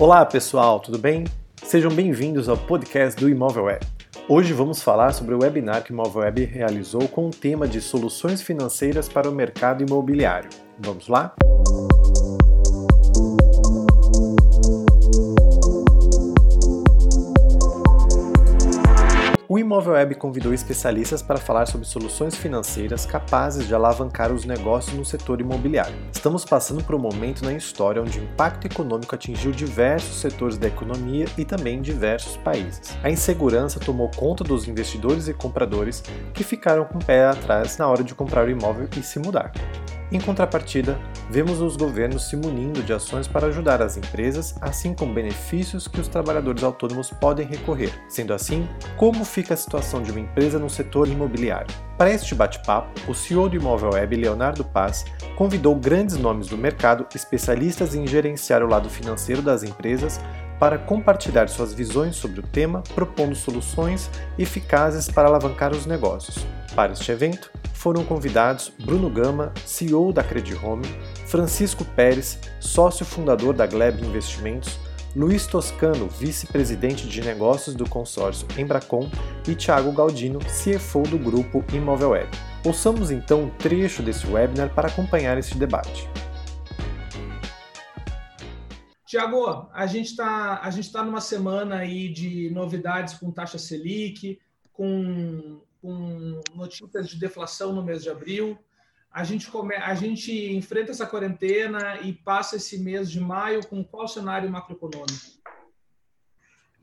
Olá pessoal, tudo bem? Sejam bem-vindos ao podcast do Imóvel Web. Hoje vamos falar sobre o webinar que o Imóvel Web realizou com o tema de soluções financeiras para o mercado imobiliário. Vamos lá? O Imóvel Web convidou especialistas para falar sobre soluções financeiras capazes de alavancar os negócios no setor imobiliário. Estamos passando por um momento na história onde o impacto econômico atingiu diversos setores da economia e também diversos países. A insegurança tomou conta dos investidores e compradores que ficaram com o pé atrás na hora de comprar o imóvel e se mudar. Em contrapartida, vemos os governos se munindo de ações para ajudar as empresas, assim como benefícios que os trabalhadores autônomos podem recorrer. Sendo assim, como fica a situação de uma empresa no setor imobiliário? Para este bate-papo, o CEO do Imóvel Web, Leonardo Paz, convidou grandes nomes do mercado, especialistas em gerenciar o lado financeiro das empresas, para compartilhar suas visões sobre o tema, propondo soluções eficazes para alavancar os negócios. Para este evento, foram convidados Bruno Gama, CEO da Credit Home, Francisco Pérez, sócio fundador da Gleb Investimentos, Luiz Toscano, vice-presidente de negócios do consórcio Embracon, e Thiago Galdino, CFO do grupo Imóvel Web. Ouçamos então um trecho desse webinar para acompanhar esse debate. Tiago, a gente está tá numa semana aí de novidades com taxa Selic, com com notícias de deflação no mês de abril. A gente, come, a gente enfrenta essa quarentena e passa esse mês de maio com qual cenário macroeconômico?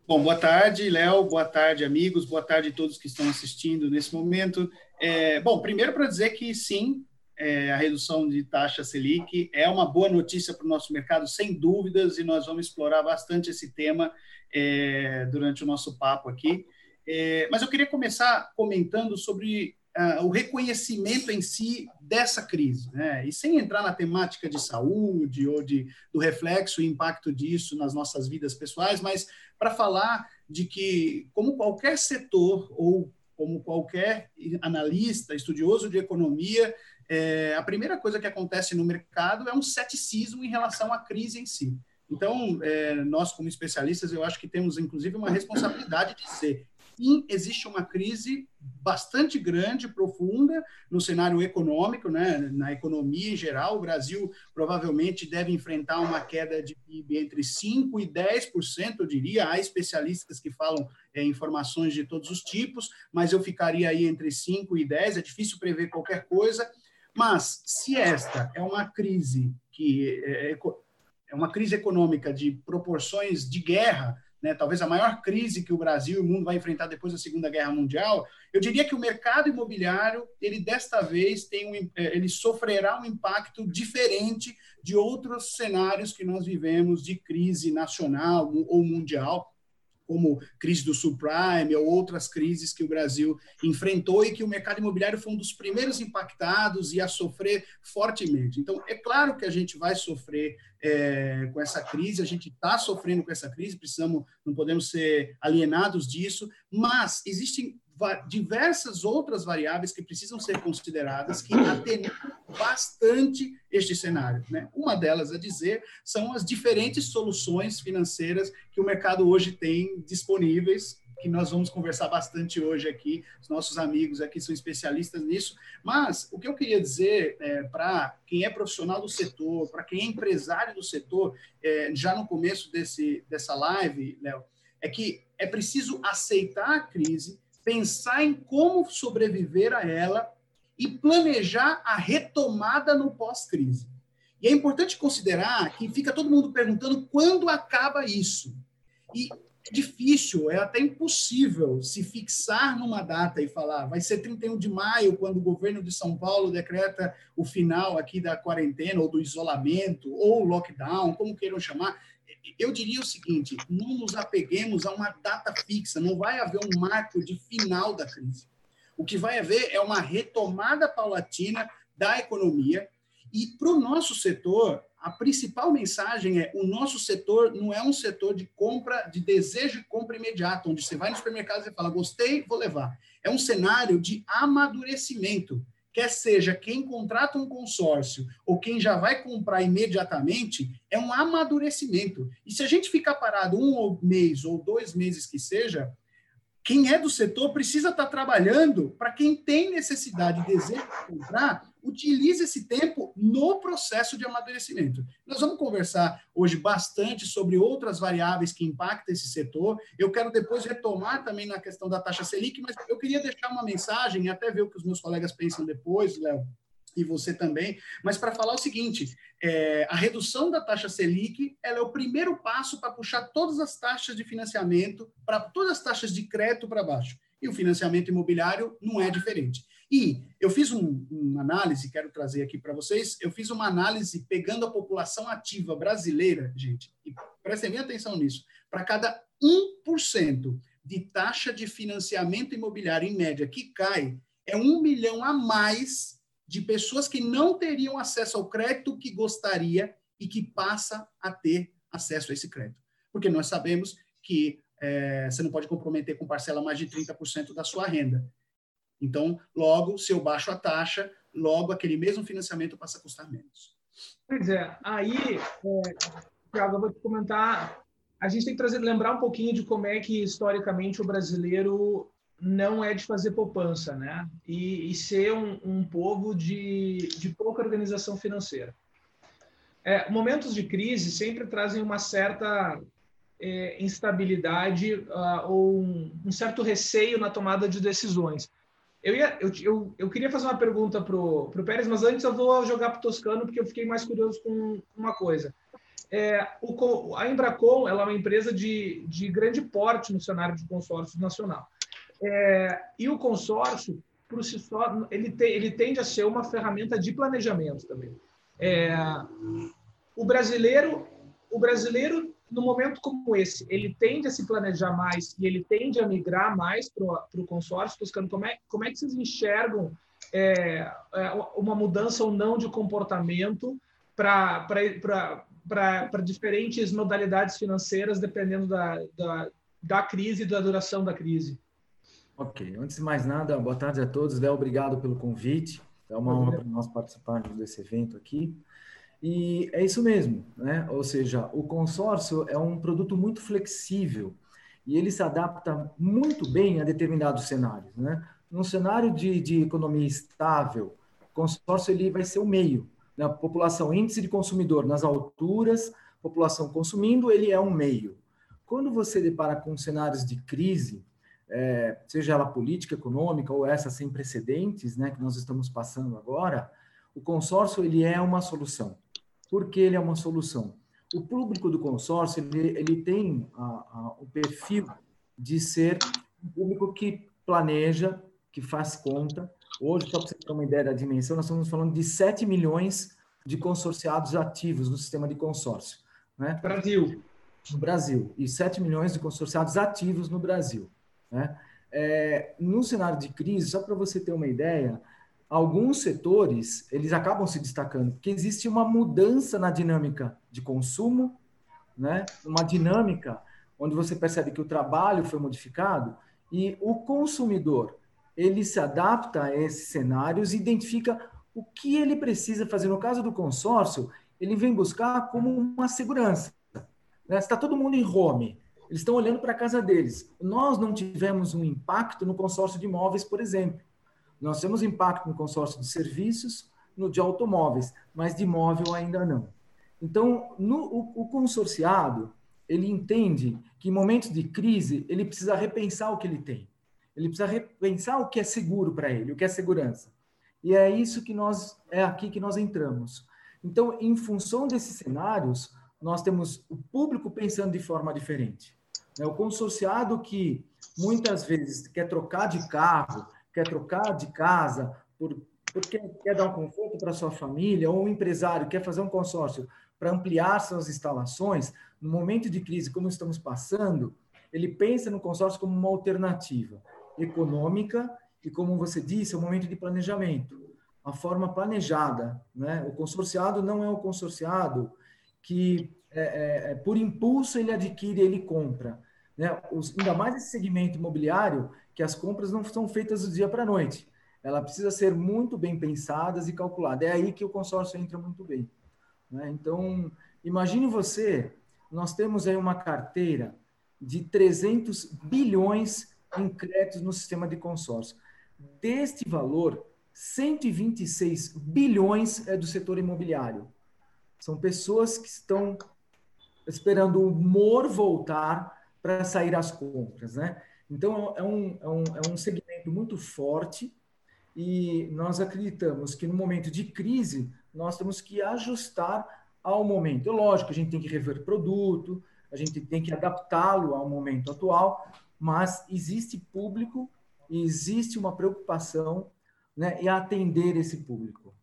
Bom, boa tarde, Léo, boa tarde, amigos, boa tarde a todos que estão assistindo nesse momento. É, bom, primeiro para dizer que sim, é, a redução de taxa Selic é uma boa notícia para o nosso mercado, sem dúvidas, e nós vamos explorar bastante esse tema é, durante o nosso papo aqui. É, mas eu queria começar comentando sobre uh, o reconhecimento em si dessa crise, né? e sem entrar na temática de saúde ou de, do reflexo e impacto disso nas nossas vidas pessoais, mas para falar de que, como qualquer setor ou como qualquer analista, estudioso de economia, é, a primeira coisa que acontece no mercado é um ceticismo em relação à crise em si. Então, é, nós, como especialistas, eu acho que temos, inclusive, uma responsabilidade de ser sim existe uma crise bastante grande, profunda no cenário econômico, né? na economia em geral. O Brasil provavelmente deve enfrentar uma queda de PIB entre 5% e 10%, eu diria. Há especialistas que falam é, informações de todos os tipos, mas eu ficaria aí entre 5% e 10%. É difícil prever qualquer coisa. Mas se esta é uma crise que é, é uma crise econômica de proporções de guerra, né, talvez a maior crise que o Brasil e o mundo vai enfrentar depois da Segunda Guerra Mundial, eu diria que o mercado imobiliário, ele desta vez tem um, é, ele sofrerá um impacto diferente de outros cenários que nós vivemos de crise nacional ou mundial como crise do subprime ou outras crises que o Brasil enfrentou e que o mercado imobiliário foi um dos primeiros impactados e a sofrer fortemente. Então, é claro que a gente vai sofrer é, com essa crise, a gente está sofrendo com essa crise, precisamos, não podemos ser alienados disso, mas existem diversas outras variáveis que precisam ser consideradas que atenuam bastante este cenário. Né? Uma delas, a dizer, são as diferentes soluções financeiras que o mercado hoje tem disponíveis, que nós vamos conversar bastante hoje aqui. Os nossos amigos aqui são especialistas nisso. Mas o que eu queria dizer é, para quem é profissional do setor, para quem é empresário do setor, é, já no começo desse, dessa live, Léo, é que é preciso aceitar a crise, pensar em como sobreviver a ela e planejar a retomada no pós-crise. E é importante considerar que fica todo mundo perguntando quando acaba isso. E é difícil, é até impossível se fixar numa data e falar vai ser 31 de maio, quando o governo de São Paulo decreta o final aqui da quarentena ou do isolamento ou lockdown, como queiram chamar eu diria o seguinte: não nos apeguemos a uma data fixa, não vai haver um marco de final da crise. O que vai haver é uma retomada paulatina da economia. E para o nosso setor, a principal mensagem é: o nosso setor não é um setor de compra, de desejo de compra imediata, onde você vai no supermercado e fala, gostei, vou levar. É um cenário de amadurecimento. Quer seja quem contrata um consórcio ou quem já vai comprar imediatamente, é um amadurecimento. E se a gente ficar parado um mês ou dois meses que seja, quem é do setor precisa estar trabalhando para quem tem necessidade e desejo de comprar, utilize esse tempo no processo de amadurecimento. Nós vamos conversar hoje bastante sobre outras variáveis que impactam esse setor. Eu quero depois retomar também na questão da taxa Selic, mas eu queria deixar uma mensagem e até ver o que os meus colegas pensam depois, Léo, e você também, mas para falar o seguinte, é, a redução da taxa Selic ela é o primeiro passo para puxar todas as taxas de financiamento, para todas as taxas de crédito para baixo. E o financiamento imobiliário não é diferente. E eu fiz um, uma análise, quero trazer aqui para vocês, eu fiz uma análise pegando a população ativa brasileira, gente, e prestem bem atenção nisso, para cada 1% de taxa de financiamento imobiliário em média que cai, é um milhão a mais de pessoas que não teriam acesso ao crédito que gostaria e que passa a ter acesso a esse crédito. Porque nós sabemos que é, você não pode comprometer com parcela mais de 30% da sua renda. Então, logo, se eu baixo a taxa, logo aquele mesmo financiamento passa a custar menos. Pois é, aí, é, Tiago, eu vou te comentar. A gente tem que trazer, lembrar um pouquinho de como é que, historicamente, o brasileiro não é de fazer poupança, né? E, e ser um, um, povo de, de pouca organização financeira. É, momentos de crise sempre trazem uma certa é, instabilidade uh, ou um, um, certo receio na tomada de decisões. Eu, ia, eu, eu, eu queria fazer uma pergunta para o Pérez, mas antes eu vou jogar para o Toscano, porque eu fiquei mais curioso com uma coisa. É, o, a Embracon ela é uma empresa de, de grande porte no cenário de consórcio nacional. É, e o consórcio, por si só, ele, te, ele tende a ser uma ferramenta de planejamento também. É, o brasileiro, o brasileiro no momento como esse, ele tende a se planejar mais e ele tende a migrar mais para o consórcio, buscando como é, como é que vocês enxergam é, é uma mudança ou não de comportamento para diferentes modalidades financeiras, dependendo da, da, da crise e da duração da crise. Ok, antes de mais nada, boa tarde a todos. Léo, obrigado pelo convite. É uma honra para nós participarmos desse evento aqui. E é isso mesmo, né? Ou seja, o consórcio é um produto muito flexível e ele se adapta muito bem a determinados cenários, né? Num cenário de, de economia estável, o consórcio ele vai ser o meio. Né? População índice de consumidor nas alturas, população consumindo, ele é um meio. Quando você depara com cenários de crise, é, seja ela política, econômica ou essa sem precedentes, né, que nós estamos passando agora, o consórcio ele é uma solução. Por que ele é uma solução? O público do consórcio ele, ele tem a, a, o perfil de ser um público que planeja, que faz conta. Hoje, só para você ter uma ideia da dimensão, nós estamos falando de 7 milhões de consorciados ativos no sistema de consórcio. Né? Brasil. No Brasil. E 7 milhões de consorciados ativos no Brasil. Né? É, no cenário de crise, só para você ter uma ideia, alguns setores eles acabam se destacando porque existe uma mudança na dinâmica de consumo, né? Uma dinâmica onde você percebe que o trabalho foi modificado e o consumidor ele se adapta a esses cenários e identifica o que ele precisa fazer. No caso do consórcio, ele vem buscar como uma segurança. Né? Está todo mundo em home, eles estão olhando para a casa deles. Nós não tivemos um impacto no consórcio de imóveis, por exemplo. Nós temos impacto no consórcio de serviços, no de automóveis, mas de imóvel ainda não. Então, no, o, o consorciado, ele entende que em momentos de crise, ele precisa repensar o que ele tem. Ele precisa repensar o que é seguro para ele, o que é segurança. E é isso que nós, é aqui que nós entramos. Então, em função desses cenários, nós temos o público pensando de forma diferente. É o consorciado que muitas vezes quer trocar de carro, quer trocar de casa, por, porque quer dar um conforto para sua família, ou um empresário quer fazer um consórcio para ampliar suas instalações, no momento de crise como estamos passando, ele pensa no consórcio como uma alternativa econômica e, como você disse, é um momento de planejamento, a forma planejada. Né? O consorciado não é o consorciado que é, é, é, por impulso ele adquire, ele compra. Né? Os, ainda mais esse segmento imobiliário, que as compras não são feitas do dia para a noite. ela precisa ser muito bem pensada e calculada. É aí que o consórcio entra muito bem. Né? Então, imagine você, nós temos aí uma carteira de 300 bilhões em créditos no sistema de consórcio. Deste valor, 126 bilhões é do setor imobiliário. São pessoas que estão esperando o humor voltar para sair às compras, né? Então, é um, é, um, é um segmento muito forte e nós acreditamos que no momento de crise, nós temos que ajustar ao momento. É lógico, a gente tem que rever produto, a gente tem que adaptá-lo ao momento atual, mas existe público existe uma preocupação né, em atender esse público.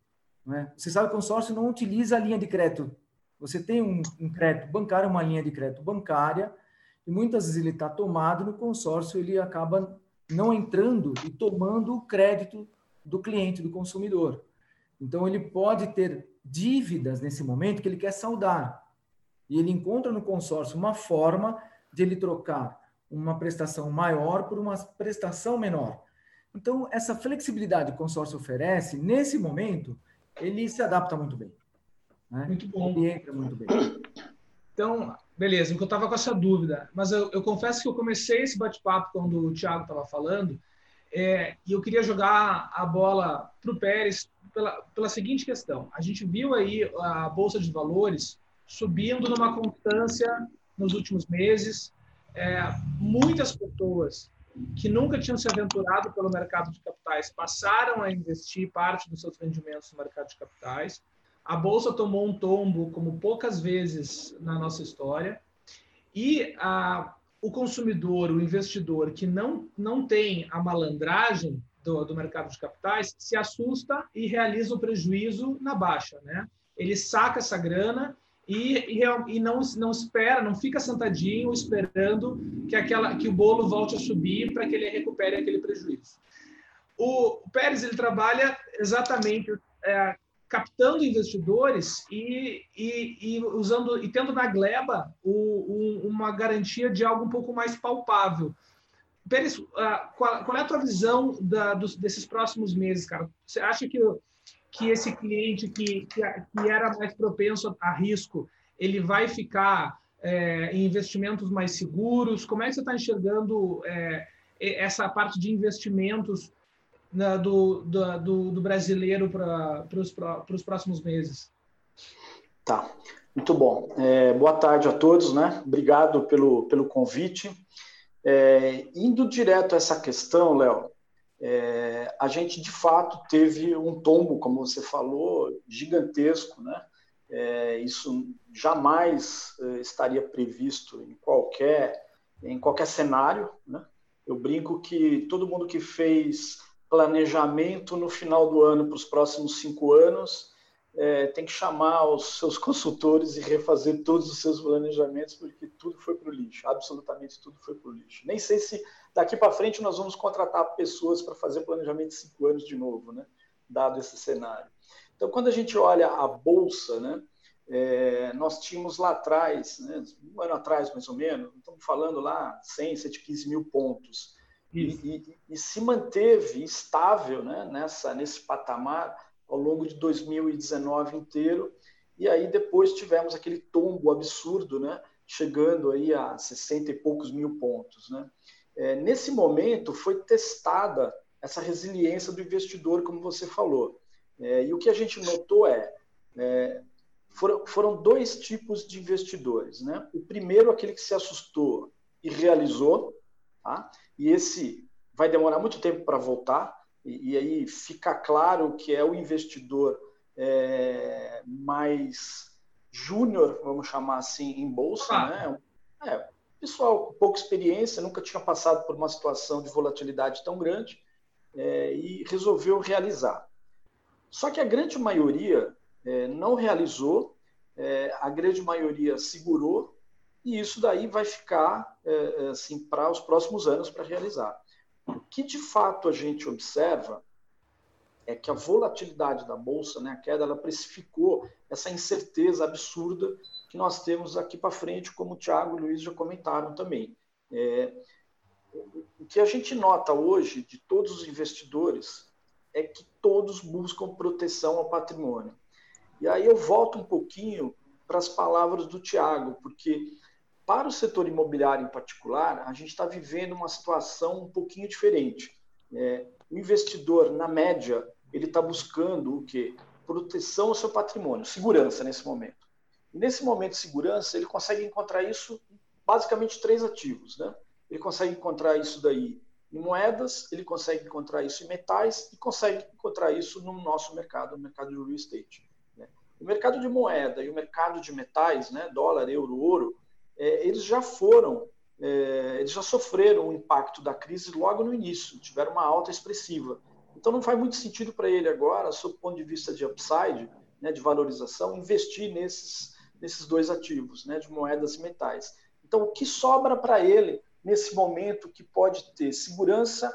Né? Você sabe que o consórcio não utiliza a linha de crédito. Você tem um, um crédito bancário, uma linha de crédito bancária, e muitas vezes ele está tomado no consórcio, ele acaba não entrando e tomando o crédito do cliente, do consumidor. Então, ele pode ter dívidas nesse momento que ele quer saldar. E ele encontra no consórcio uma forma de ele trocar uma prestação maior por uma prestação menor. Então, essa flexibilidade que o consórcio oferece, nesse momento, ele se adapta muito bem. Né? Muito bom. Ele entra muito bem. Então, beleza, eu estava com essa dúvida, mas eu, eu, confesso que eu comecei esse bate-papo quando o Thiago estava falando, é, e eu queria jogar a bola para o Pérez pela, pela seguinte questão. A gente viu aí a Bolsa de Valores subindo numa constância nos últimos meses. É, muitas pessoas que nunca tinham se aventurado pelo mercado de capitais passaram a investir parte dos seus rendimentos no mercado de capitais. A bolsa tomou um tombo como poucas vezes na nossa história. E a, o consumidor, o investidor que não, não tem a malandragem do, do mercado de capitais, se assusta e realiza o prejuízo na baixa. Né? Ele saca essa grana e, e, e, não, não espera, não fica sentadinho esperando que, aquela, que o bolo volte a subir para que ele recupere aquele prejuízo. O, Pérez ele trabalha exatamente é, captando investidores e, e, e, usando e tendo na gleba o, uma garantia de algo um pouco mais palpável. Pérez, uh, qual, qual, é a tua visão da, dos, desses próximos meses, cara? Você acha que, que esse cliente que, que, que era mais propenso a risco, ele vai ficar é, em investimentos mais seguros? Como é que você está enxergando é, essa parte de investimentos na, do, do, do, brasileiro para os próximos meses? Tá, muito bom. É, boa tarde a todos, né? Obrigado pelo, pelo convite. É, indo direto a essa questão, Léo, é, a gente de fato teve um tombo, como você falou, gigantesco, né? É, isso jamais é, estaria previsto em qualquer em qualquer cenário, né? Eu brinco que todo mundo que fez planejamento no final do ano para os próximos cinco anos é, tem que chamar os seus consultores e refazer todos os seus planejamentos, porque tudo foi para o lixo, absolutamente tudo foi para o lixo. Nem sei se daqui para frente nós vamos contratar pessoas para fazer planejamento de cinco anos de novo, né? dado esse cenário. Então, quando a gente olha a Bolsa, né, é, nós tínhamos lá atrás, né, um ano atrás mais ou menos, estamos falando lá 100, 115 mil pontos, e, e, e, se manteve estável né, nessa, nesse patamar ao longo de 2019 inteiro. E aí depois tivemos aquele tombo absurdo, né? chegando aí a 60 e poucos mil pontos. Né? É, nesse momento foi testada essa resiliência do investidor, como você falou. É, e o que a gente notou é, é foram, foram dois tipos de investidores. Né? O primeiro, aquele que se assustou e realizou, tá? e esse vai demorar muito tempo para voltar, e, e aí fica claro que é o investidor é, mais júnior, vamos chamar assim, em bolsa, ah. né? É, pessoal com pouca experiência, nunca tinha passado por uma situação de volatilidade tão grande é, e resolveu realizar. Só que a grande maioria é, não realizou, é, a grande maioria segurou e isso daí vai ficar é, é assim para os próximos anos para realizar. O que de fato a gente observa é que a volatilidade da bolsa, né, a queda, ela precificou essa incerteza absurda que nós temos aqui para frente, como o Thiago e o Luiz já comentaram também. É, o que a gente nota hoje de todos os investidores é que todos buscam proteção ao patrimônio. E aí eu volto um pouquinho para as palavras do Tiago, porque para o setor imobiliário em particular, a gente está vivendo uma situação um pouquinho diferente. É, o investidor, na média, ele está buscando o quê? Proteção ao seu patrimônio, segurança nesse momento. Nesse momento de segurança, ele consegue encontrar isso basicamente três ativos. Né? Ele consegue encontrar isso daí em moedas, ele consegue encontrar isso em metais e consegue encontrar isso no nosso mercado, no mercado de real estate. Né? O mercado de moeda e o mercado de metais, né, dólar, euro, ouro, é, eles já foram, é, eles já sofreram o impacto da crise logo no início, tiveram uma alta expressiva. Então não faz muito sentido para ele agora, sob o ponto de vista de upside, né, de valorização, investir nesses, nesses dois ativos, né, de moedas e metais. Então o que sobra para ele nesse momento que pode ter segurança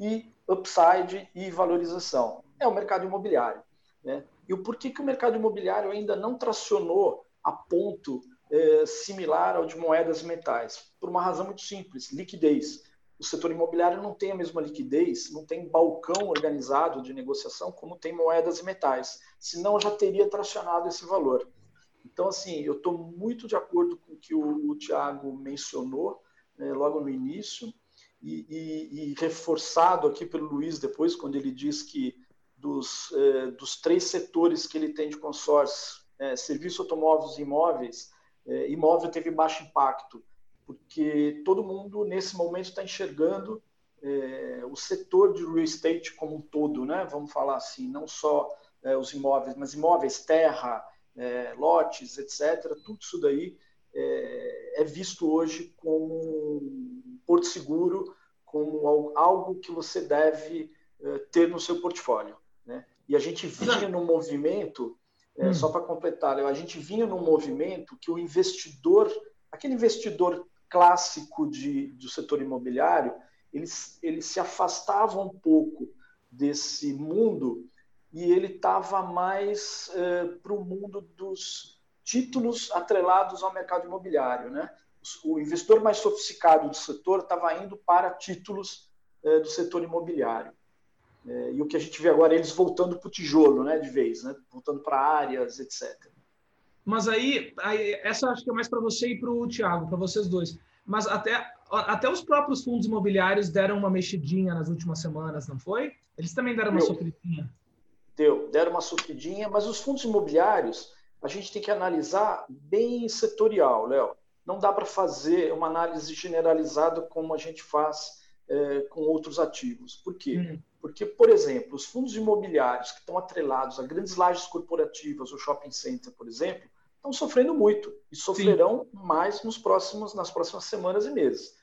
e upside e valorização? É o mercado imobiliário. Né? E o porquê que o mercado imobiliário ainda não tracionou a ponto é, similar ao de moedas e metais? Por uma razão muito simples: liquidez. O setor imobiliário não tem a mesma liquidez, não tem balcão organizado de negociação como tem moedas e metais. Senão já teria tracionado esse valor. Então, assim, eu estou muito de acordo com o que o, o Tiago mencionou né, logo no início, e, e, e, reforçado aqui pelo Luiz depois, quando ele diz que dos, eh, dos três setores que ele tem de consórcio, eh, serviço, automóveis e imóveis, eh, imóvel teve baixo impacto, porque todo mundo nesse momento está enxergando o setor de real estate como um todo, né? vamos falar assim, não só os imóveis, mas imóveis, terra, lotes, etc. Tudo isso daí é, é visto hoje como um porto seguro, como algo que você deve é, ter no seu portfólio. Né? E a gente vinha num movimento, é, hum. só para completar, a gente vinha num movimento que o investidor, aquele investidor clássico de, do setor imobiliário, ele, ele se afastava um pouco desse mundo e ele estava mais é, para o mundo dos títulos atrelados ao mercado imobiliário. Né? O investidor mais sofisticado do setor estava indo para títulos eh, do setor imobiliário. Eh, e o que a gente vê agora é eles voltando para o tijolo, né, de vez, né? voltando para áreas, etc. Mas aí, aí, essa acho que é mais para você e para o Tiago, para vocês dois. Mas até, até os próprios fundos imobiliários deram uma mexidinha nas últimas semanas, não foi? Eles também deram uma sofridinha. Deu, deram uma sofridinha, mas os fundos imobiliários, a gente tem que analisar bem setorial, Léo. Não dá para fazer uma análise generalizada como a gente faz é, com outros ativos. Por quê? Uhum. Porque, por exemplo, os fundos imobiliários que estão atrelados a grandes lajes corporativas, o shopping center, por exemplo, estão sofrendo muito e sofrerão Sim. mais nos próximos, nas próximas semanas e meses.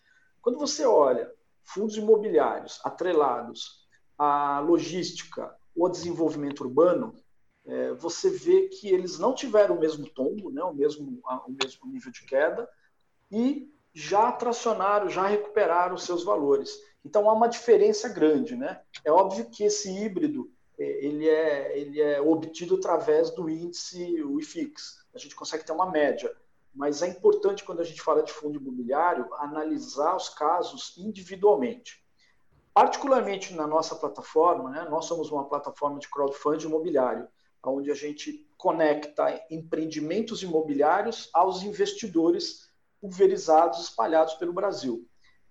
Quando você olha fundos imobiliários atrelados à logística ou desenvolvimento urbano, é, você vê que eles não tiveram o mesmo tombo, né, o, mesmo, o mesmo nível de queda, e já tracionaram, já recuperaram os seus valores. Então há uma diferença grande. Né? É óbvio que esse híbrido é, ele é, ele é obtido através do índice IFIX. A gente consegue ter uma média. Mas é importante, quando a gente fala de fundo imobiliário, analisar os casos individualmente. Particularmente na nossa plataforma, né? nós somos uma plataforma de crowdfunding imobiliário onde a gente conecta empreendimentos imobiliários aos investidores pulverizados, espalhados pelo Brasil.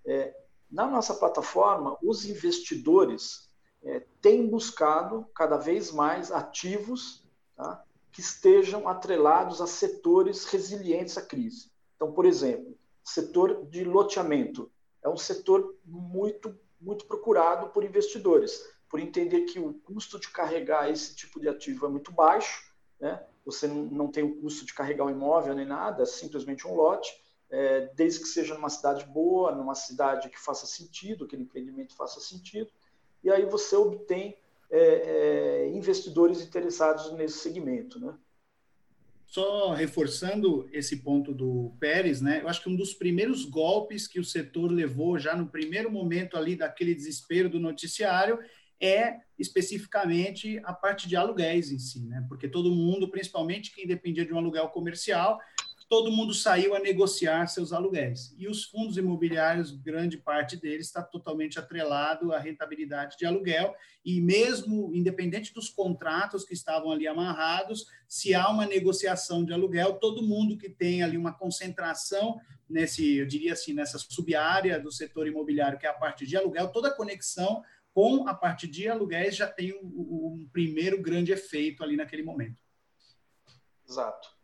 É, na nossa plataforma, os investidores é, têm buscado cada vez mais ativos tá, que estejam atrelados a setores resilientes à crise. Então, por exemplo, setor de loteamento é um setor muito, muito procurado por investidores por entender que o custo de carregar esse tipo de ativo é muito baixo, né? você não tem o custo de carregar um imóvel nem nada, é simplesmente um lote, é, desde que seja numa cidade boa, numa cidade que faça sentido, aquele empreendimento faça sentido, e aí você obtém é, é, investidores interessados nesse segmento. Né? Só reforçando esse ponto do Pérez, né? Eu acho que um dos primeiros golpes que o setor levou já no primeiro momento ali daquele desespero do noticiário é especificamente a parte de aluguéis em si, né? Porque todo mundo, principalmente quem dependia de um aluguel comercial, todo mundo saiu a negociar seus aluguéis. E os fundos imobiliários, grande parte deles está totalmente atrelado à rentabilidade de aluguel, e mesmo independente dos contratos que estavam ali amarrados, se há uma negociação de aluguel, todo mundo que tem ali uma concentração nesse, eu diria assim, nessa subárea do setor imobiliário, que é a parte de aluguel, toda a conexão com a parte de aluguéis já tem um, um primeiro grande efeito ali naquele momento. Exato.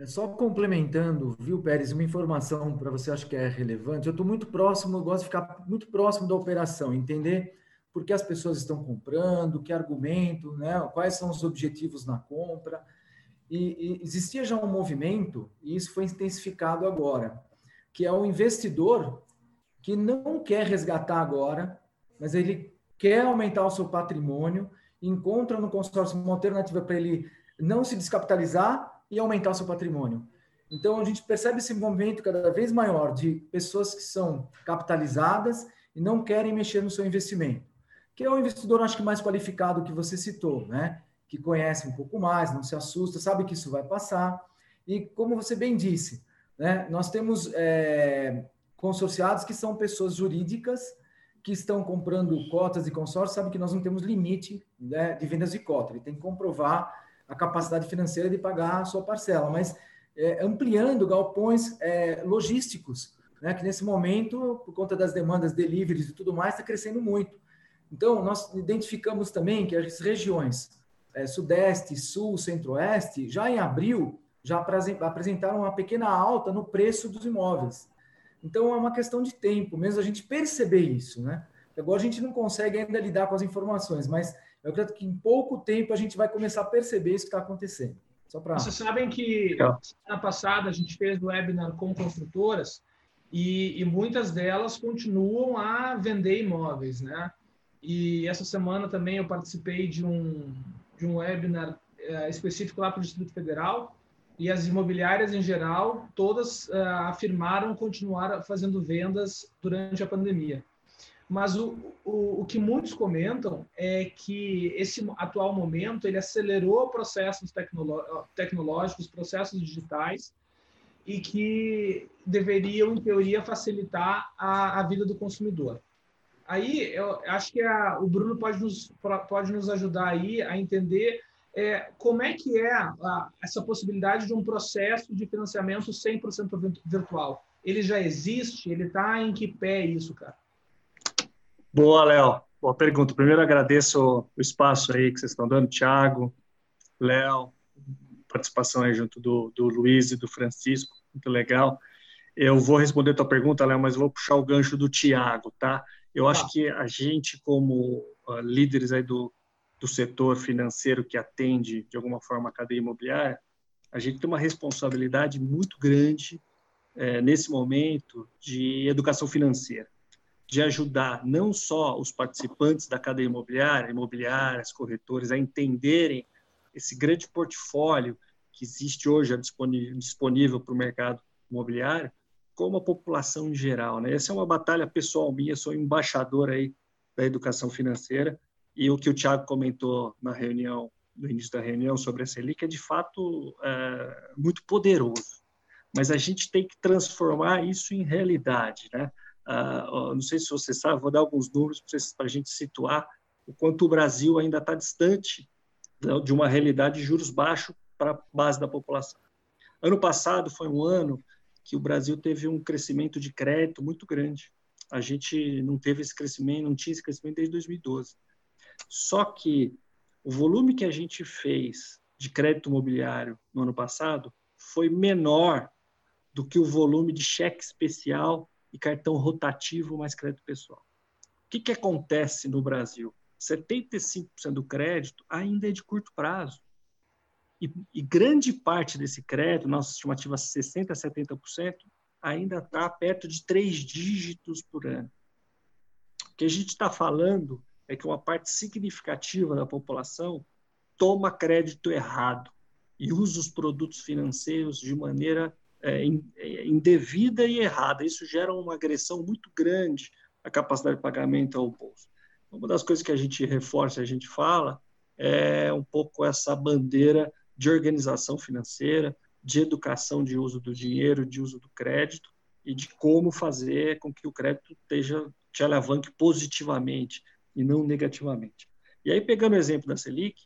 É só complementando, viu, Pérez, uma informação para você acho que é relevante. Eu estou muito próximo, eu gosto de ficar muito próximo da operação, entender por que as pessoas estão comprando, que argumento, né, quais são os objetivos na compra. E, e existia já um movimento, e isso foi intensificado agora, que é o investidor que não quer resgatar agora, mas ele quer aumentar o seu patrimônio, encontra no consórcio uma alternativa para ele não se descapitalizar e aumentar seu patrimônio. Então, a gente percebe esse movimento cada vez maior de pessoas que são capitalizadas e não querem mexer no seu investimento, que é o investidor, acho que mais qualificado que você citou, né? Que conhece um pouco mais, não se assusta, sabe que isso vai passar. E, como você bem disse, né? nós temos é, consorciados que são pessoas jurídicas que estão comprando cotas de consórcio, sabe que nós não temos limite né, de vendas de cota, ele tem que comprovar a capacidade financeira de pagar a sua parcela, mas é, ampliando galpões é, logísticos, né, que nesse momento, por conta das demandas deliveries e tudo mais, está crescendo muito. Então, nós identificamos também que as regiões é, Sudeste, Sul, Centro-Oeste, já em abril, já apresentaram uma pequena alta no preço dos imóveis. Então, é uma questão de tempo, mesmo a gente perceber isso, né? Agora a gente não consegue ainda lidar com as informações, mas eu acredito que em pouco tempo a gente vai começar a perceber isso que está acontecendo. Só pra... Vocês sabem que semana passada a gente fez o webinar com construtoras e, e, muitas delas continuam a vender imóveis, né? E essa semana também eu participei de um, de um webinar é, específico lá para o Distrito Federal e as imobiliárias em geral todas uh, afirmaram continuar fazendo vendas durante a pandemia. Mas o, o, o, que muitos comentam é que esse atual momento ele acelerou processos tecnológicos, processos digitais, e que deveriam, em teoria, facilitar a, a vida do consumidor. Aí, eu acho que a, o Bruno pode nos, pode nos ajudar aí a entender é, como é que é a, essa possibilidade de um processo de financiamento 100% virtual. Ele já existe? Ele está em que pé isso, cara? Boa, Léo. Boa pergunta. Primeiro, agradeço o espaço aí que vocês estão dando, Thiago, Léo, participação aí junto do, do Luiz e do Francisco, muito legal. Eu vou responder a tua pergunta, Léo, mas vou puxar o gancho do Thiago, tá? Eu acho que a gente, como uh, líderes aí do, do setor financeiro que atende, de alguma forma, a cadeia imobiliária, a gente tem uma responsabilidade muito grande é, nesse momento de educação financeira de ajudar não só os participantes da cadeia imobiliária, imobiliárias, corretores, a entenderem esse grande portfólio que existe hoje disponível para o mercado imobiliário, como a população em geral. Né? Essa é uma batalha pessoal minha, sou embaixador aí da educação financeira, e o que o Tiago comentou na reunião, no início da reunião sobre a Selic, é de fato é, muito poderoso. Mas a gente tem que transformar isso em realidade, né? Uh, não sei se você sabe, vou dar alguns números para a gente situar o quanto o Brasil ainda está distante de uma realidade de juros baixos para a base da população. Ano passado foi um ano que o Brasil teve um crescimento de crédito muito grande. A gente não teve esse crescimento, não tinha esse crescimento desde 2012. Só que o volume que a gente fez de crédito imobiliário no ano passado foi menor do que o volume de cheque especial e cartão rotativo mais crédito pessoal. O que, que acontece no Brasil? 75% do crédito ainda é de curto prazo. E, e, grande parte desse crédito, nossa estimativa 60% a 70%, ainda está perto de três dígitos por ano. O que a gente está falando é que uma parte significativa da população toma crédito errado e usa os produtos financeiros de maneira é, é, indevida e errada. Isso gera uma agressão muito grande à capacidade de pagamento ao bolso. Uma das coisas que a gente reforça, a gente fala, é um pouco essa bandeira de organização financeira, de educação de uso do dinheiro, de uso do crédito e de como fazer com que o crédito esteja, te alavanque positivamente e não negativamente. E aí, pegando o exemplo da Selic,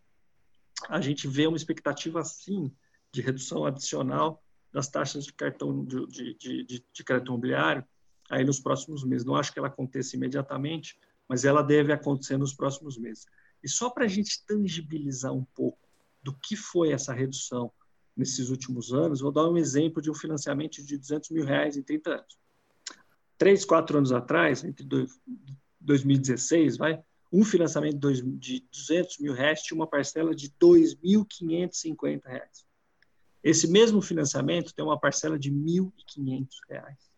a gente vê uma expectativa, sim, de redução adicional das taxas de cartão de, de, de, de crédito imobiliário aí nos próximos meses. Não acho que ela aconteça imediatamente, mas ela deve acontecer nos próximos meses. E só para a gente tangibilizar um pouco do que foi essa redução nesses últimos anos, vou dar um exemplo de um financiamento de 200 mil reais em 30 anos. Três, quatro anos atrás, entre 2016, vai, um financiamento de 200 mil reais tinha uma parcela de 2.550 reais. Esse mesmo financiamento tem uma parcela de 1.500 reais.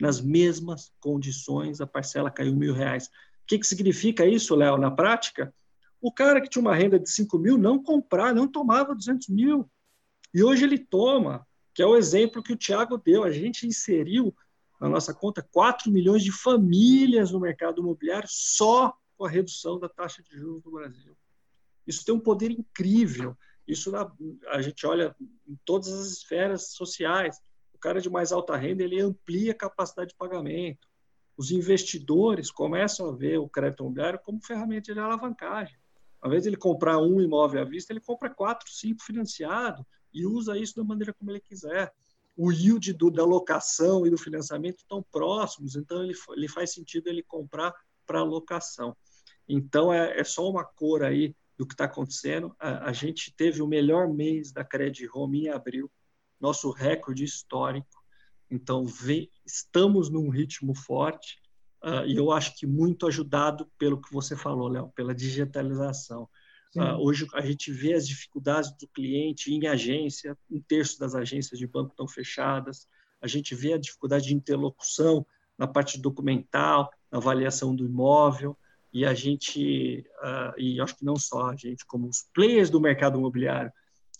Nas mesmas condições, a parcela caiu mil reais. O que, que significa isso, Léo, na prática? O cara que tinha uma renda de 5 mil não comprar, não tomava 200 mil. E hoje ele toma, que é o exemplo que o Tiago deu. A gente inseriu na nossa conta 4 milhões de famílias no mercado imobiliário só com a redução da taxa de juros no Brasil. Isso tem um poder incrível. Isso na, a gente olha em todas as esferas sociais. O cara de mais alta renda ele amplia a capacidade de pagamento. Os investidores começam a ver o crédito imobiliário como ferramenta de alavancagem. Invés de ele comprar um imóvel à vista, ele compra quatro, cinco financiado e usa isso da maneira como ele quiser. O yield do, da locação e do financiamento estão próximos, então ele, ele faz sentido ele comprar para locação. Então, é, é, só uma cor aí do que está acontecendo. A, a, gente teve o melhor mês da Credit Home em abril, nosso recorde histórico. Então, vem, estamos num ritmo forte uh, e eu acho que muito ajudado pelo que você falou, Léo, pela digitalização. Uh, hoje a gente vê as dificuldades do cliente em agência, um terço das agências de banco estão fechadas, a gente vê a dificuldade de interlocução na parte documental, na avaliação do imóvel, e a gente, uh, e acho que não só a gente, como os players do mercado imobiliário,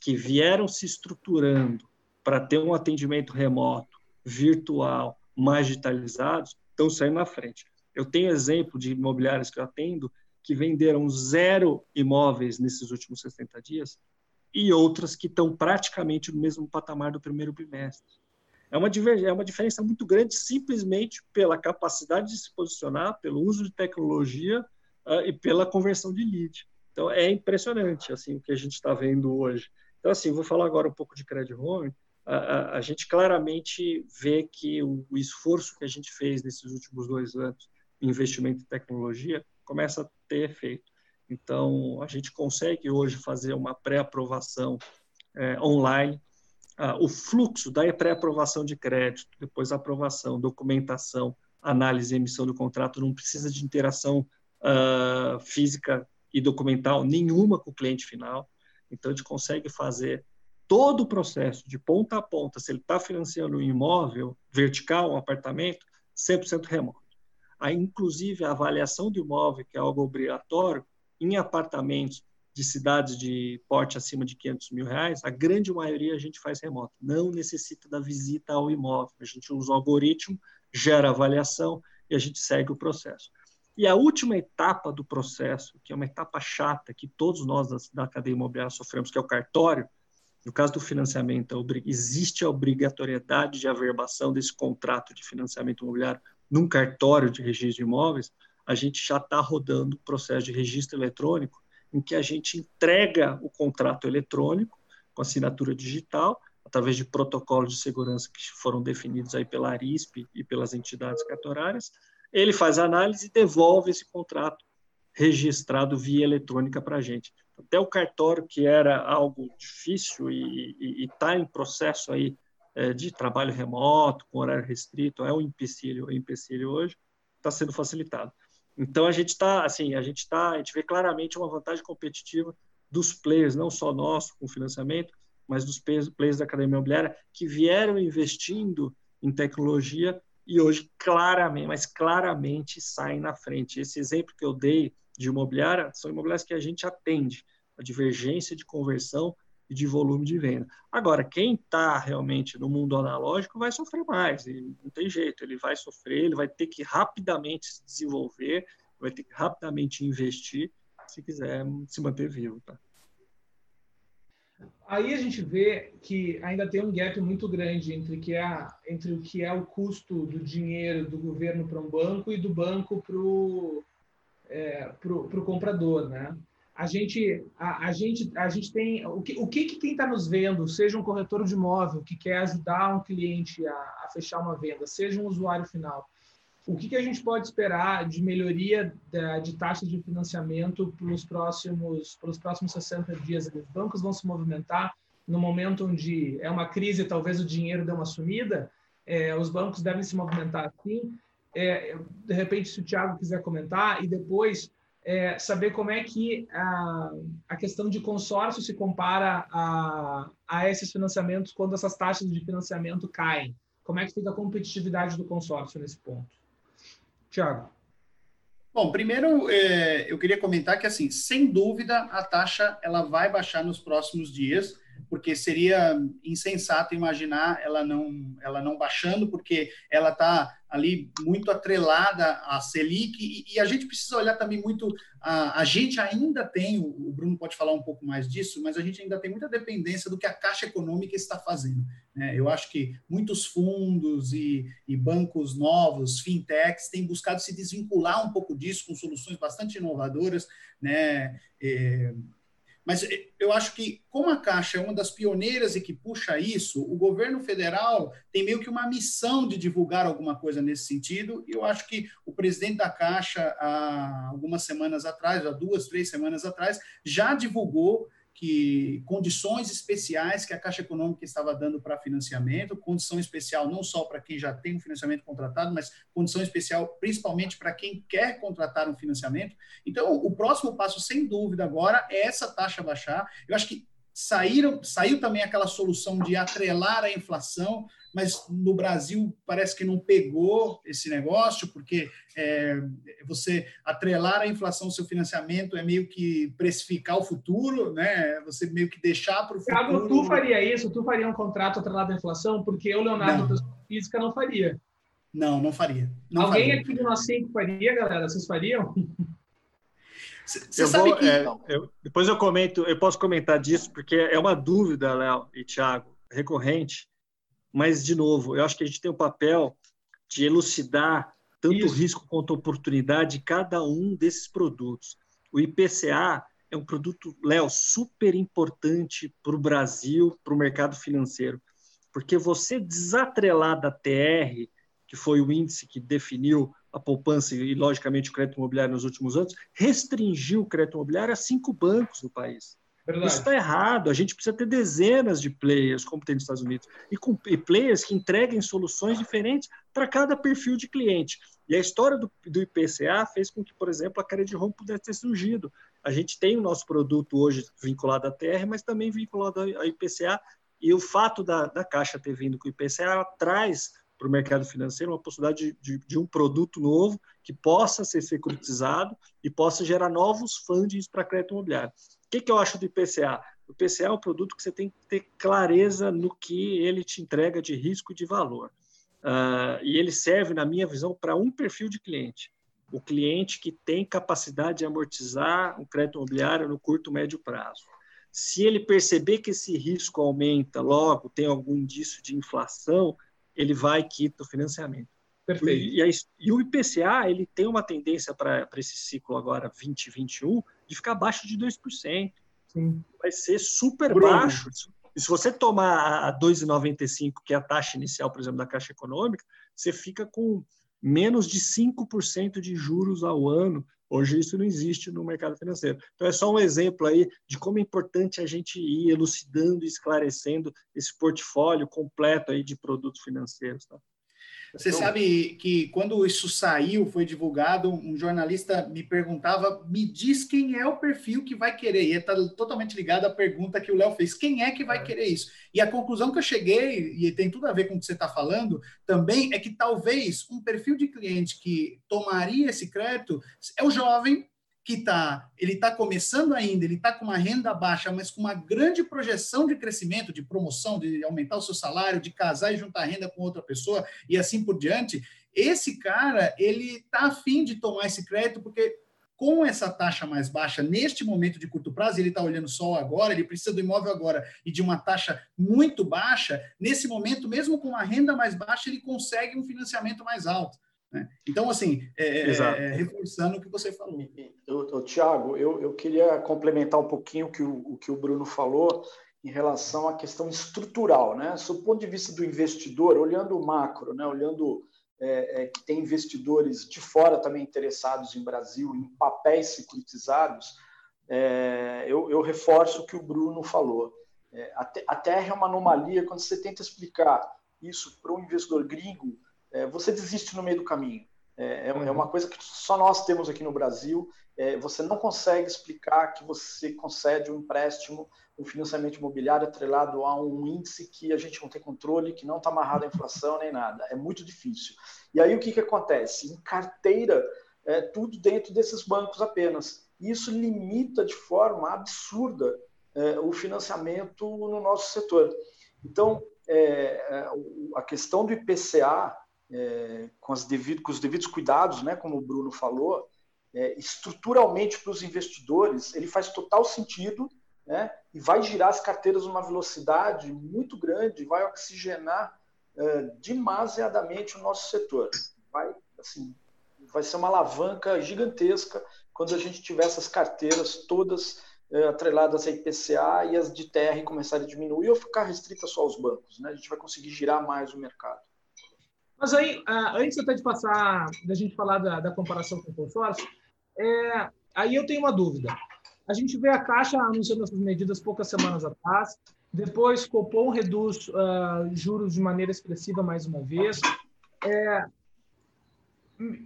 que vieram se estruturando para ter um atendimento remoto, virtual, mais digitalizados, estão saindo na frente. Eu tenho exemplo de imobiliários que eu atendo que venderam zero imóveis nesses últimos 60 dias e outras que estão praticamente no mesmo patamar do primeiro bimestre. É uma, é uma diferença muito grande simplesmente pela capacidade de se posicionar, pelo uso de tecnologia uh, e pela conversão de lead. Então, é impressionante assim o que a gente está vendo hoje. Então, assim, vou falar agora um pouco de Credit Home. A, a, a gente claramente vê que o, o, esforço que a gente fez nesses últimos dois anos em investimento em tecnologia começa a ter efeito. Então, a gente consegue hoje fazer uma pré-aprovação é, online ah, o fluxo da pré-aprovação de crédito, depois aprovação, documentação, análise e emissão do contrato, não precisa de interação ah, física e documental nenhuma com o cliente final. Então, a gente consegue fazer todo o processo, de ponta a ponta, se ele está financiando um imóvel vertical, um apartamento, 100% remoto. Aí, inclusive, a avaliação do imóvel, que é algo obrigatório, em apartamentos de cidades de porte acima de 500 mil reais, a grande maioria a gente faz remoto. Não necessita da visita ao imóvel. A gente usa o algoritmo, gera avaliação e a gente segue o processo. E a última etapa do processo, que é uma etapa chata, que todos nós da, da cadeia imobiliária sofremos, que é o cartório, no caso do financiamento, existe a obrigatoriedade de averbação desse contrato de financiamento imobiliário num cartório de registro de imóveis, a gente já está rodando o processo de registro eletrônico em que a gente entrega o contrato eletrônico com assinatura digital, através de protocolos de segurança que foram definidos aí pela ARISP e pelas entidades cartorárias. Ele faz a análise e devolve esse contrato registrado via eletrônica para a gente. Até o cartório, que era algo difícil e está em processo aí é, de trabalho remoto, com horário restrito, é um empecilho, é um empecilho hoje, está sendo facilitado. Então a gente está, assim, a gente está, a gente vê claramente uma vantagem competitiva dos players, não só nosso com financiamento, mas dos players da academia imobiliária que vieram investindo em tecnologia e hoje claramente, mas claramente saem na frente. Esse exemplo que eu dei de imobiliária são imobiliárias que a gente atende, a divergência de conversão e de volume de venda. Agora, quem está realmente no mundo analógico vai sofrer mais, e não tem jeito, ele vai sofrer, ele vai ter que rapidamente se desenvolver, vai ter que rapidamente investir se quiser se manter vivo. Tá? Aí a gente vê que ainda tem um gap muito grande entre, que é, entre o que é o custo do dinheiro do governo para um banco e do banco para o é, pro, pro comprador, né? A gente, a, a, gente, a gente tem o que, o que, que quem está nos vendo, seja um corretor de imóvel que quer ajudar um cliente a, a fechar uma venda, seja um usuário final, o que, que a gente pode esperar de melhoria de, de taxas de financiamento pelos próximos, pelos próximos 60 dias? Os bancos vão se movimentar no momento onde é uma crise, talvez o dinheiro dê uma sumida, é, os bancos devem se movimentar assim. É, de repente, se o Thiago quiser comentar, e depois é, saber como é que a, a questão de consórcio se compara a, a esses financiamentos quando essas taxas de financiamento caem. Como é que fica a competitividade do consórcio nesse ponto? Tiago. Bom, primeiro é, eu queria comentar que, assim, sem dúvida, a taxa ela vai baixar nos próximos dias, porque seria insensato imaginar ela não, ela não baixando, porque ela está ali muito atrelada à Selic, e, e, a gente precisa olhar também muito, a, a gente ainda tem, o, Bruno pode falar um pouco mais disso, mas a gente ainda tem muita dependência do que a Caixa Econômica está fazendo. Né? Eu acho que muitos fundos e, e bancos novos, fintechs, têm buscado se desvincular um pouco disso com soluções bastante inovadoras, né? É, mas eu acho que, como a Caixa é uma das pioneiras e que puxa isso, o governo federal tem meio que uma missão de divulgar alguma coisa nesse sentido. E eu acho que o presidente da Caixa, há algumas semanas atrás, há duas, três semanas atrás, já divulgou que condições especiais que a Caixa Econômica estava dando para financiamento, condição especial não só para quem já tem um financiamento contratado, mas condição especial principalmente para quem quer contratar um financiamento. Então, o próximo passo, sem dúvida, agora é essa taxa baixar. Eu acho que saíram, saiu também aquela solução de atrelar a inflação, mas no Brasil parece que não pegou esse negócio, porque é, você atrelar a inflação ao seu financiamento é meio que precificar o futuro, né? Você meio que deixar para o futuro. Thiago, tu faria isso? Tu faria um contrato atrelado à inflação? Porque eu, Leonardo, pessoa física, não faria. Não, não faria. Não Alguém faria. aqui do nosso cinco faria, galera? Vocês fariam? Você sabe vou, que. É, eu, depois eu comento, eu posso comentar disso, porque é uma dúvida, Léo e Thiago, recorrente. Mas, de novo, eu acho que a gente tem o papel de elucidar tanto Isso. risco quanto oportunidade de cada um desses produtos. O IPCA é um produto, Léo, super importante para o Brasil, para o mercado financeiro, porque você desatrelar da TR, que foi o índice que definiu a poupança e, logicamente, o crédito imobiliário nos últimos anos, restringiu o crédito imobiliário a cinco bancos no país. Verdade. Isso está errado. A gente precisa ter dezenas de players, como tem nos Estados Unidos, e, com, e players que entreguem soluções diferentes para cada perfil de cliente. E a história do, do, IPCA fez com que, por exemplo, a Credit Home pudesse ter surgido. A gente tem o nosso produto hoje vinculado à TR, mas também vinculado ao IPCA, e o fato da, da Caixa ter vindo com o IPCA traz para o mercado financeiro uma possibilidade de, de, de, um produto novo que possa ser securitizado e possa gerar novos fundings para crédito imobiliário. O que, que eu acho do IPCA? O IPCA é um produto que você tem que ter clareza no que ele te entrega de risco e de valor. Uh, e ele serve, na minha visão, para um perfil de cliente. O cliente que tem capacidade de amortizar um crédito imobiliário no curto, médio prazo. Se ele perceber que esse risco aumenta, logo tem algum indício de inflação, ele vai e quita o financiamento. Perfeito. E, e, e o IPCA ele tem uma tendência para esse ciclo agora 2021 de ficar abaixo de 2%. Sim. Vai ser super Bruno. baixo. E se você tomar a 2,95, que é a taxa inicial, por exemplo, da Caixa Econômica, você fica com menos de 5% de juros ao ano. Hoje isso não existe no mercado financeiro. Então é só um exemplo aí de como é importante a gente ir elucidando e esclarecendo esse portfólio completo aí de produtos financeiros. Tá? Você então, sabe que quando isso saiu, foi divulgado, um jornalista me perguntava, me diz quem é o perfil que vai querer. E está totalmente ligado à pergunta que o Léo fez: quem é que vai é. querer isso? E a conclusão que eu cheguei, e tem tudo a ver com o que você está falando, também é que talvez um perfil de cliente que tomaria esse crédito é o jovem que está, ele está começando ainda, ele está com uma renda baixa, mas com uma grande projeção de crescimento, de promoção, de aumentar o seu salário, de casar e juntar renda com outra pessoa e assim por diante, esse cara, ele está afim de tomar esse crédito porque com essa taxa mais baixa neste momento de curto prazo, ele está olhando só agora, ele precisa do imóvel agora e de uma taxa muito baixa, nesse momento, mesmo com uma renda mais baixa, ele consegue um financiamento mais alto. Né? Então, assim, é, é, é, reforçando o que você falou. Tiago, eu, eu queria complementar um pouquinho o que o, o que o Bruno falou em relação à questão estrutural. Né? Do ponto de vista do investidor, olhando o macro, né? olhando é, é, que tem investidores de fora também interessados em Brasil, em papéis securitizados, é, eu, eu, reforço o que o Bruno falou. É, a, a Terra é uma anomalia quando você tenta explicar isso para um investidor gringo, é, você desiste no meio do caminho. É, é, é, uma coisa que só nós temos aqui no Brasil. É, você não consegue explicar que você concede um empréstimo, um financiamento imobiliário atrelado a um índice que a gente não tem controle, que não está amarrado à inflação nem nada. É muito difícil. E aí o que, que acontece? Em carteira, é, tudo dentro desses bancos apenas. Isso limita de forma absurda é, o financiamento no nosso setor. Então, é, a questão do IPCA é, com, devido, com, os devidos cuidados, né, como o Bruno falou, é, estruturalmente para os investidores, ele faz total sentido né, e vai girar as carteiras numa velocidade muito grande, vai oxigenar é, demasiadamente o nosso setor. Vai, assim, vai ser uma alavanca gigantesca quando a gente tiver essas carteiras todas é, atreladas a IPCA e as de TR começarem a diminuir ou ficar restrita só aos bancos. Né? A gente vai conseguir girar mais o mercado. Mas aí, uh, antes até de passar, da gente falar da, da comparação com o consórcio, é, aí eu tenho uma dúvida. A gente vê a Caixa anunciando essas medidas poucas semanas atrás, depois Copom reduz uh, juros de maneira expressiva mais uma vez. É,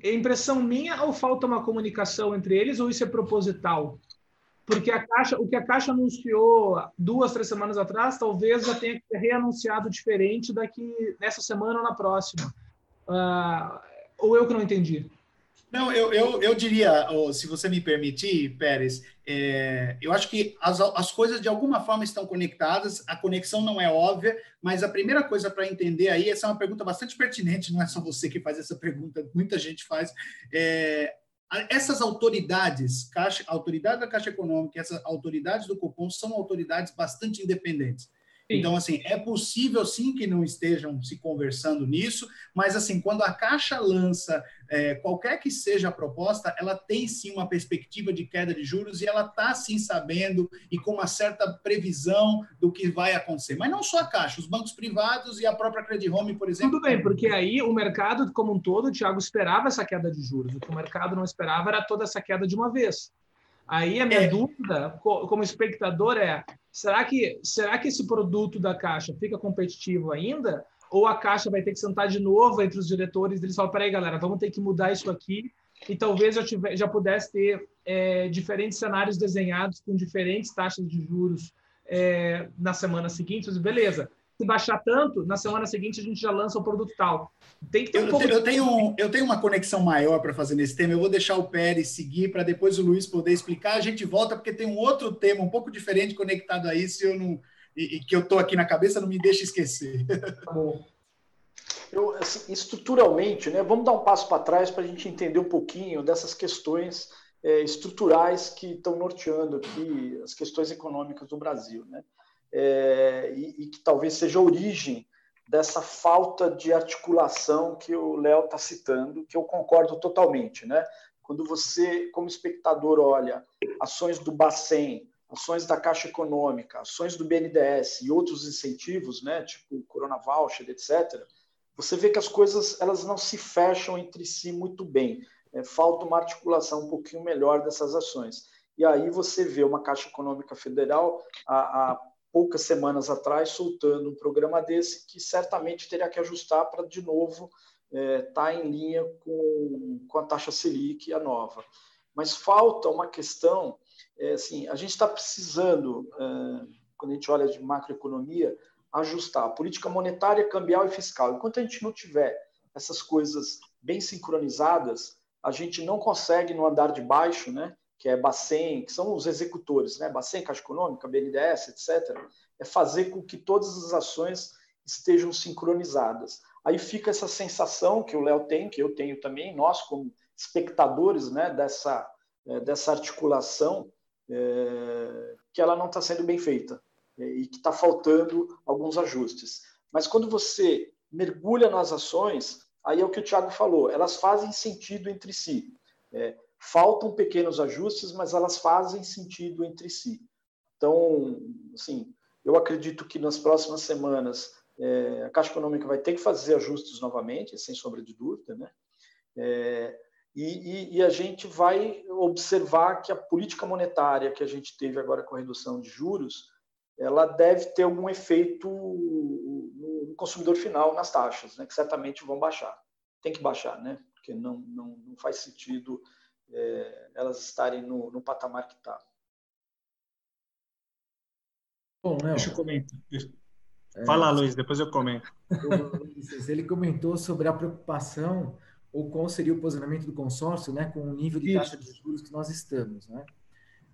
é impressão minha ou falta uma comunicação entre eles ou isso é proposital? Porque a Caixa, o que a Caixa anunciou duas, três semanas atrás, talvez já tenha que ser reanunciado diferente daqui nessa semana ou na próxima. Uh, ou eu que não entendi? Não, eu, eu, eu diria, se você me permitir, Pérez, é, eu acho que as, as coisas de alguma forma estão conectadas, a conexão não é óbvia, mas a primeira coisa para entender aí, essa é uma pergunta bastante pertinente, não é só você que faz essa pergunta, muita gente faz. É, essas autoridades, Caixa, autoridade da Caixa Econômica, essas autoridades do Copom são autoridades bastante independentes. Então, assim, é possível sim que não estejam se conversando nisso, mas assim, quando a Caixa lança é, qualquer que seja a proposta, ela tem sim uma perspectiva de queda de juros e ela está sim sabendo e com uma certa previsão do que vai acontecer. Mas não só a Caixa, os bancos privados e a própria Credit Home, por exemplo. Tudo bem, porque aí o mercado como um todo, Thiago, esperava essa queda de juros. O que o mercado não esperava era toda essa queda de uma vez. Aí a minha é. dúvida, como espectador, é: será que, será que esse produto da Caixa fica competitivo ainda? Ou a Caixa vai ter que sentar de novo entre os diretores eles falam: peraí, galera, vamos ter que mudar isso aqui. E talvez eu tiver, já pudesse ter é, diferentes cenários desenhados com diferentes taxas de juros é, na semana seguinte. Beleza, se baixar tanto, na semana seguinte a gente já lança o produto tal. Tem que ter um eu, pouco eu, tenho, eu tenho uma conexão maior para fazer nesse tema. Eu vou deixar o Pérez seguir para depois o Luiz poder explicar. A gente volta porque tem um outro tema um pouco diferente conectado a isso eu não, e, e que eu estou aqui na cabeça, não me deixa esquecer. Tá bom. Eu, assim, estruturalmente, né, vamos dar um passo para trás para a gente entender um pouquinho dessas questões é, estruturais que estão norteando aqui as questões econômicas do Brasil. Né? É, e, e, que talvez seja a origem dessa falta de articulação que o Léo está citando, que eu concordo totalmente. Né? Quando você, como espectador, olha ações do Bacen, ações da Caixa Econômica, ações do BNDES e outros incentivos, né, tipo Corona Voucher, etc., você vê que as coisas elas não se fecham entre si muito bem. É, falta uma articulação um pouquinho melhor dessas ações. E aí você vê uma Caixa Econômica Federal a, a poucas semanas atrás soltando um programa desse que certamente teria que ajustar para, de novo, estar é, tá em linha com, com a taxa Selic, a nova. Mas falta uma questão, é, assim, a gente está precisando, é, quando a gente olha de macroeconomia, ajustar a política monetária, cambial e fiscal. Enquanto a gente não tiver essas coisas bem sincronizadas, a gente não consegue, no andar de baixo, né, que é Bacen, que são os executores, né? Bacen, Caixa Econômica, BNDES, etc., é fazer com que todas as ações estejam sincronizadas. Aí fica essa sensação que o Léo tem, que eu tenho também, nós como espectadores né, dessa, é, dessa articulação é, que ela não está sendo bem feita é, e que está faltando alguns ajustes. Mas quando você mergulha nas ações, aí é o que o Thiago falou, elas fazem sentido entre si. É, faltam pequenos ajustes, mas elas fazem sentido entre si. Então, assim, eu acredito que nas próximas semanas é, a Caixa Econômica vai ter que fazer ajustes novamente, sem sombra de dúvida, né? É, e, e, e, a gente vai observar que a política monetária que a gente teve agora com a redução de juros, ela deve ter algum efeito no consumidor final nas taxas, né? que certamente vão baixar. Tem que baixar, né? porque não, não, não faz sentido é, elas estarem no, no patamar que está. Bom, Léo, Deixa eu comentar. É, Fala, Luiz, depois eu comento. Ele comentou sobre a preocupação ou qual seria o posicionamento do consórcio né, com o nível de taxa de juros que nós estamos. Né?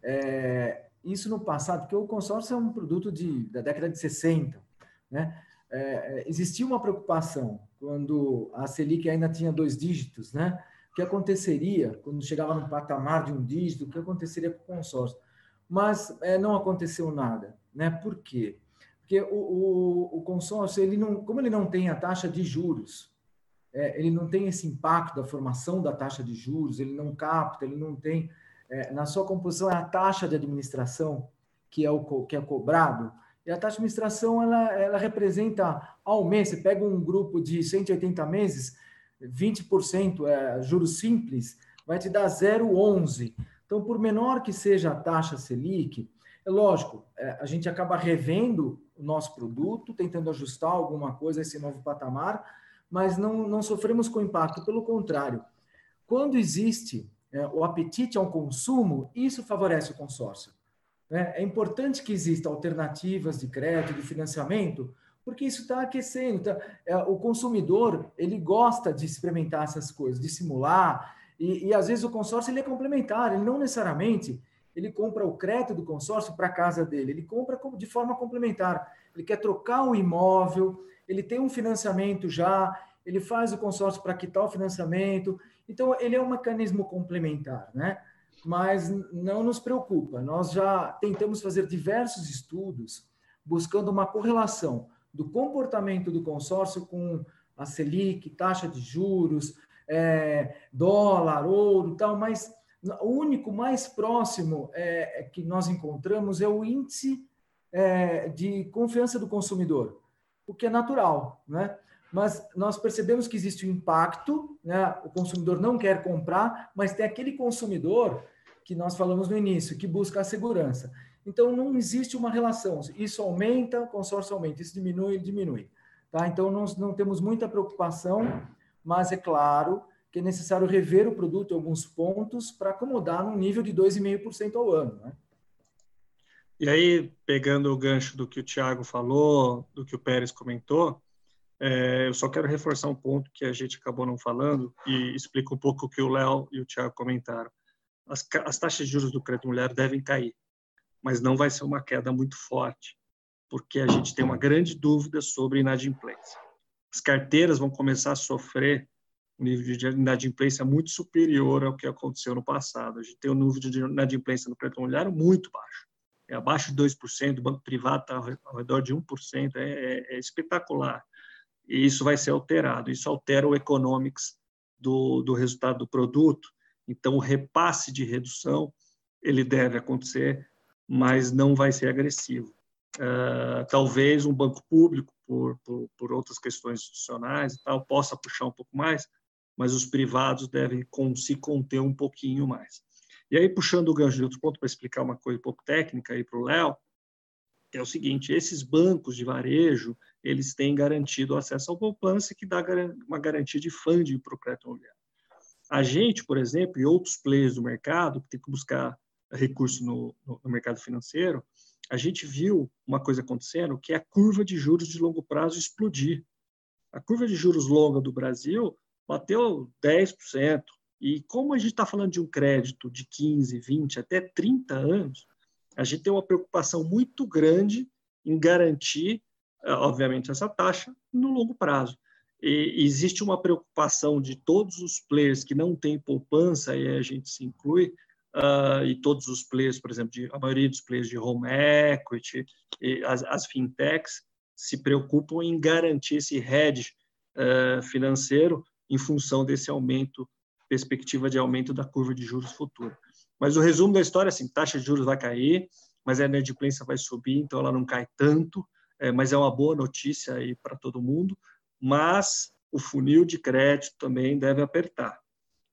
É, isso no passado, porque o consórcio é um produto de, da década de 60. Né? É, existia uma preocupação quando a Selic ainda tinha dois dígitos, né? Que aconteceria quando chegava no patamar de um dígito? O que aconteceria com o consórcio? Mas é, não aconteceu nada, né? Por quê? Porque o, o, o, consórcio, ele não, como ele não tem a taxa de juros, é, ele não tem esse impacto da formação da taxa de juros, ele não capta, ele não tem é, na sua composição é a taxa de administração que é o que é cobrado e a taxa de administração ela, ela representa ao mês, você pega um grupo de 180 meses, 20% é juros simples, vai te dar 0,11. Então, por menor que seja a taxa Selic, é lógico, é, a gente acaba revendo o nosso produto, tentando ajustar alguma coisa a esse novo patamar, mas não, não sofremos com impacto, pelo contrário. Quando existe é, o apetite ao consumo, isso favorece o consórcio. Né? É importante que existam alternativas de crédito, de financiamento, porque isso está aquecendo. Tá? É, o consumidor ele gosta de experimentar essas coisas, de simular, e, e às vezes o consórcio ele é complementar, ele não necessariamente ele compra o crédito do consórcio para a casa dele, ele compra de forma complementar. Ele quer trocar o imóvel, ele tem um financiamento já, ele faz o consórcio para quitar o financiamento. Então, ele é um mecanismo complementar, né? mas não nos preocupa. Nós já tentamos fazer diversos estudos buscando uma correlação do comportamento do consórcio com a Selic, taxa de juros, é, dólar, ouro tal, mas o único mais próximo é, é, que nós encontramos é o índice é, de confiança do consumidor, o que é natural, né? mas nós percebemos que existe um impacto, né? o consumidor não quer comprar, mas tem aquele consumidor que nós falamos no início, que busca a segurança. Então, não existe uma relação. Isso aumenta, o consórcio aumenta. Isso diminui, diminui. Tá? Então, não, não temos muita preocupação, mas é claro que é necessário rever o produto em alguns pontos para acomodar num nível de 2,5% ao ano. Né? E aí, pegando o gancho do que o Tiago falou, do que o Pérez comentou, é, eu só quero reforçar um ponto que a gente acabou não falando e explica um pouco o que o Léo e o Tiago comentaram as, as taxas de juros do crédito mulher devem cair, mas não vai ser uma queda muito forte, porque a gente tem uma grande dúvida sobre inadimplência. As carteiras vão começar a sofrer um nível de inadimplência muito superior ao que aconteceu no passado. A gente tem um nível de inadimplência no imobiliário muito baixo. É abaixo de 2%, o banco privado está ao redor de 1%, é, é, é espetacular. E isso vai ser alterado. Isso altera o economics do, do resultado do produto então, o repasse de redução ele deve acontecer, mas não vai ser agressivo. Uh, talvez um banco público, por, por, por, outras questões institucionais e tal, possa puxar um pouco mais, mas os privados devem com, se conter um pouquinho mais. E aí, puxando o gancho de outro ponto para explicar uma coisa um pouco técnica aí para o Léo, é o seguinte, esses bancos de varejo, eles têm garantido acesso ao poupança que dá uma garantia de funding para o crédito imobiliário. A gente, por exemplo, e outros players do mercado, que tem que buscar recurso no, no, mercado financeiro, a gente viu uma coisa acontecendo, que é a curva de juros de longo prazo explodir. A curva de juros longa do Brasil bateu 10%. E como a gente está falando de um crédito de 15, 20, até 30 anos, a gente tem uma preocupação muito grande em garantir, eh, obviamente, essa taxa no longo prazo. E existe uma preocupação de todos os players que não têm poupança, e a gente se inclui, uh, e todos os players, por exemplo, de, a maioria dos players de home equity, as, as fintechs, se preocupam em garantir esse hedge uh, financeiro em função desse aumento, perspectiva de aumento da curva de juros futura. Mas o resumo da história é assim, taxa de juros vai cair, mas a inadimplência vai subir, então ela não cai tanto, é, mas é uma boa notícia aí para todo mundo, mas o funil de crédito também deve apertar.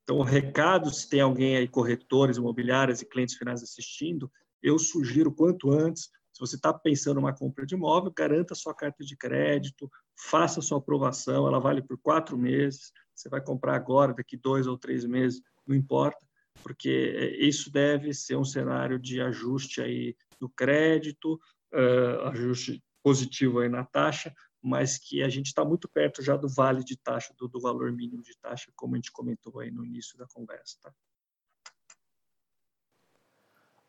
Então, o recado, se tem alguém aí, corretores imobiliários e clientes finais assistindo, eu sugiro quanto antes, se você está pensando uma compra de imóvel, garanta sua carta de crédito, faça sua aprovação, ela vale por quatro meses, você vai comprar agora, daqui dois ou três meses, não importa, porque é, isso deve ser um cenário de ajuste aí do crédito, ajuste positivo aí na taxa, mas que a gente está muito perto já do vale de taxa, do, do, valor mínimo de taxa, como a gente comentou aí no início da conversa. Tá?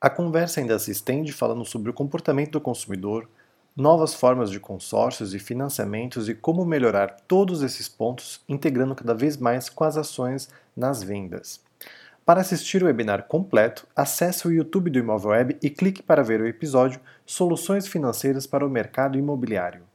A conversa ainda se estende falando sobre o comportamento do consumidor, novas formas de consórcios e financiamentos e como melhorar todos esses pontos, integrando cada vez mais com as ações nas vendas. Para assistir o webinar completo, acesse o YouTube do Imóvel Web e clique para ver o episódio Soluções Financeiras para o Mercado Imobiliário.